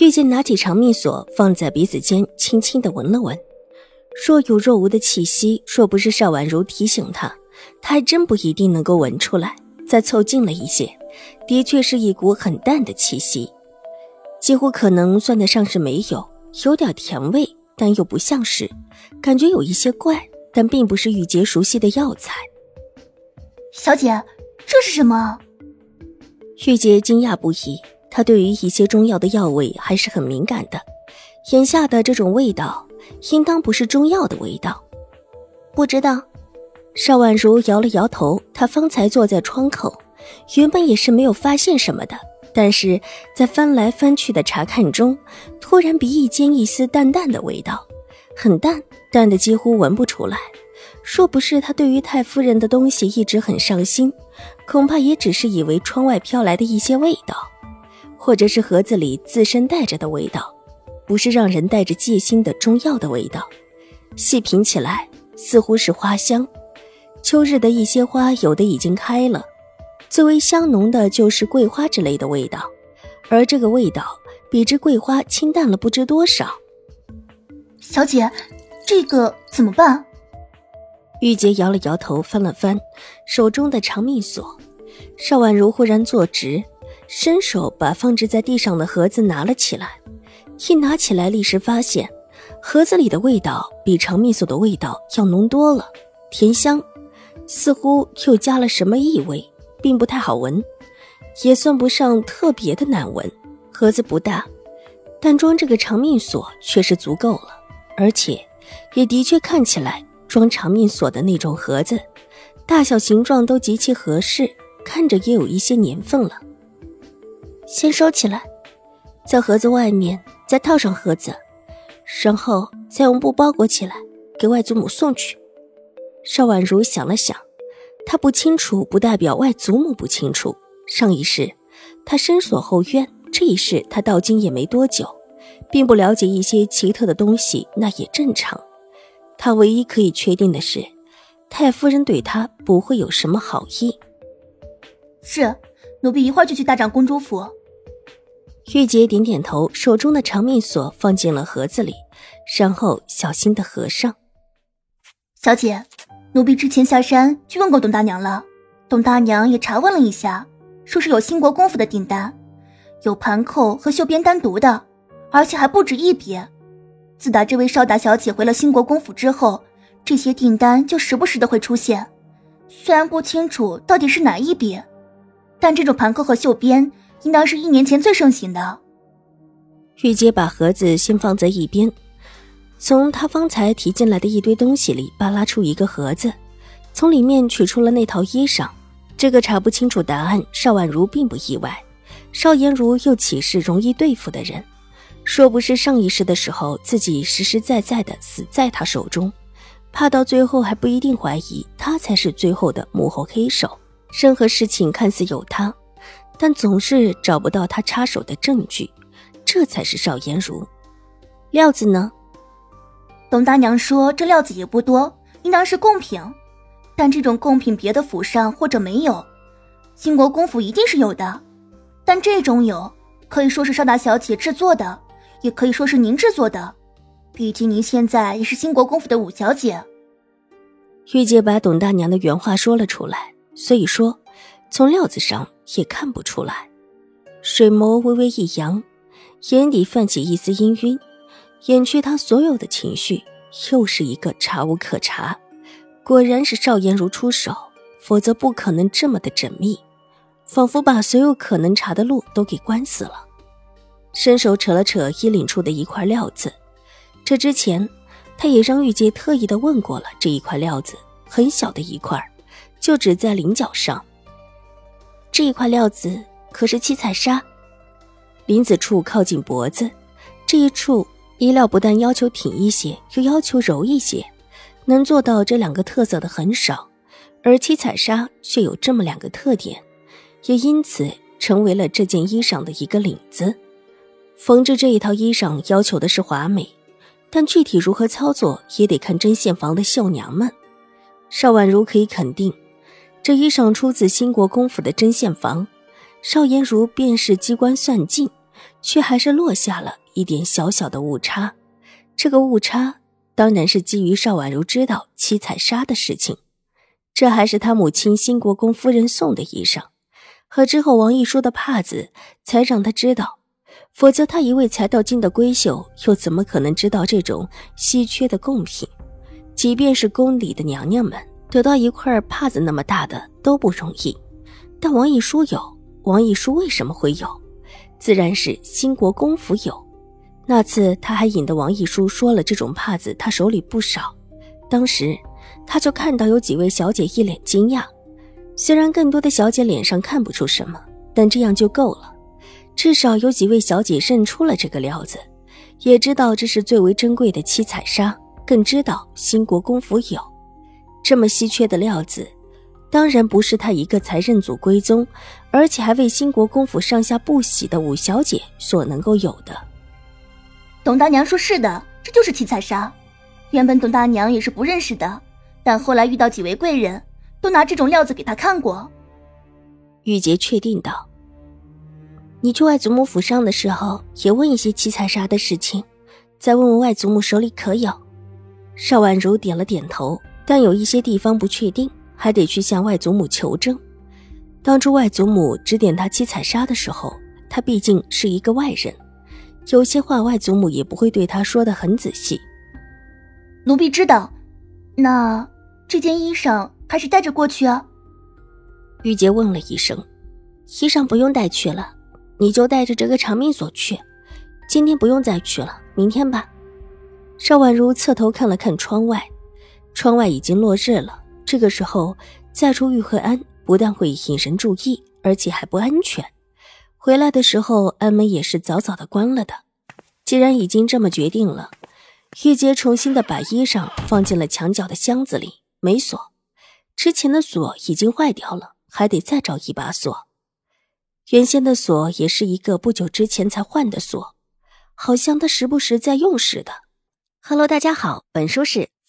玉洁拿起长命锁，放在鼻子间，轻轻的闻了闻，若有若无的气息。若不是邵婉如提醒他，他还真不一定能够闻出来。再凑近了一些，的确是一股很淡的气息，几乎可能算得上是没有，有点甜味，但又不像是，感觉有一些怪，但并不是玉洁熟悉的药材。小姐，这是什么？玉洁惊讶不已。他对于一些中药的药味还是很敏感的，眼下的这种味道，应当不是中药的味道。不知道，邵婉如摇了摇头。她方才坐在窗口，原本也是没有发现什么的，但是在翻来翻去的查看中，突然鼻翼间一丝淡淡的味道，很淡，淡的几乎闻不出来。若不是他对于太夫人的东西一直很上心，恐怕也只是以为窗外飘来的一些味道。或者是盒子里自身带着的味道，不是让人带着戒心的中药的味道。细品起来，似乎是花香。秋日的一些花，有的已经开了，最为香浓的就是桂花之类的味道，而这个味道比之桂花清淡了不知多少。小姐，这个怎么办？玉洁摇了摇头，翻了翻手中的长命锁。邵婉如忽然坐直。伸手把放置在地上的盒子拿了起来，一拿起来，立时发现盒子里的味道比长命锁的味道要浓多了，甜香，似乎又加了什么异味，并不太好闻，也算不上特别的难闻。盒子不大，但装这个长命锁却是足够了，而且也的确看起来装长命锁的那种盒子，大小形状都极其合适，看着也有一些年份了。先收起来，在盒子外面再套上盒子，然后再用布包裹起来，给外祖母送去。邵婉如想了想，她不清楚不代表外祖母不清楚。上一世她深锁后院，这一世她到今也没多久，并不了解一些奇特的东西，那也正常。她唯一可以确定的是，太夫人对她不会有什么好意。是，奴婢一会儿就去大长公主府。玉洁点点头，手中的长命锁放进了盒子里，然后小心的合上。小姐，奴婢之前下山去问过董大娘了，董大娘也查问了一下，说是有兴国公府的订单，有盘扣和绣边单独的，而且还不止一笔。自打这位邵大小姐回了兴国公府之后，这些订单就时不时的会出现，虽然不清楚到底是哪一笔，但这种盘扣和绣边。应当是一年前最盛行的。玉洁把盒子先放在一边，从他方才提进来的一堆东西里扒拉出一个盒子，从里面取出了那套衣裳。这个查不清楚答案，邵婉如并不意外。邵颜如又岂是容易对付的人？若不是上一世的时候自己实实在在的死在他手中，怕到最后还不一定怀疑他才是最后的幕后黑手。任何事情看似有他。但总是找不到他插手的证据，这才是邵颜如。料子呢？董大娘说这料子也不多，应当是贡品。但这种贡品别的府上或者没有，兴国公府一定是有的。但这种有，可以说是邵大小姐制作的，也可以说是您制作的。毕竟您现在也是兴国公府的五小姐。玉姐把董大娘的原话说了出来，所以说。从料子上也看不出来，水眸微微一扬，眼底泛起一丝氤氲，掩去他所有的情绪。又是一个查无可查，果然是邵颜如出手，否则不可能这么的缜密，仿佛把所有可能查的路都给关死了。伸手扯了扯衣领处的一块料子，这之前他也让玉洁特意的问过了，这一块料子很小的一块，就只在菱角上。这一块料子可是七彩纱，林子处靠近脖子，这一处衣料不但要求挺一些，又要求柔一些，能做到这两个特色的很少，而七彩纱却有这么两个特点，也因此成为了这件衣裳的一个领子。缝制这一套衣裳要求的是华美，但具体如何操作也得看针线房的绣娘们。邵婉如可以肯定，这衣裳出自兴国公府的针线房。邵颜如便是机关算尽，却还是落下了。一点小小的误差，这个误差当然是基于邵婉如知道七彩纱的事情。这还是他母亲新国公夫人送的衣裳，和之后王一书的帕子才让他知道。否则，他一位才到京的闺秀，又怎么可能知道这种稀缺的贡品？即便是宫里的娘娘们，得到一块帕子那么大的都不容易。但王一书有，王一书为什么会有？自然是新国公府有。那次他还引得王一书说了这种帕子他手里不少，当时他就看到有几位小姐一脸惊讶，虽然更多的小姐脸上看不出什么，但这样就够了，至少有几位小姐认出了这个料子，也知道这是最为珍贵的七彩纱，更知道兴国公府有这么稀缺的料子，当然不是他一个才认祖归宗，而且还为兴国公府上下不喜的五小姐所能够有的。董大娘说：“是的，这就是七彩纱。原本董大娘也是不认识的，但后来遇到几位贵人，都拿这种料子给她看过。”玉洁确定道：“你去外祖母府上的时候，也问一些七彩纱的事情，再问问外祖母手里可有。”邵婉如点了点头，但有一些地方不确定，还得去向外祖母求证。当初外祖母指点他七彩纱的时候，他毕竟是一个外人。有些话外祖母也不会对他说的很仔细。奴婢知道，那这件衣裳还是带着过去啊？玉洁问了一声：“衣裳不用带去了，你就带着这个长命锁去。今天不用再去了，明天吧。”邵婉如侧头看了看窗外，窗外已经落日了。这个时候再出玉慧庵，不但会引人注意，而且还不安全。回来的时候，安门也是早早的关了的。既然已经这么决定了，玉洁重新的把衣裳放进了墙角的箱子里，没锁。之前的锁已经坏掉了，还得再找一把锁。原先的锁也是一个不久之前才换的锁，好像他时不时在用似的。Hello，大家好，本书是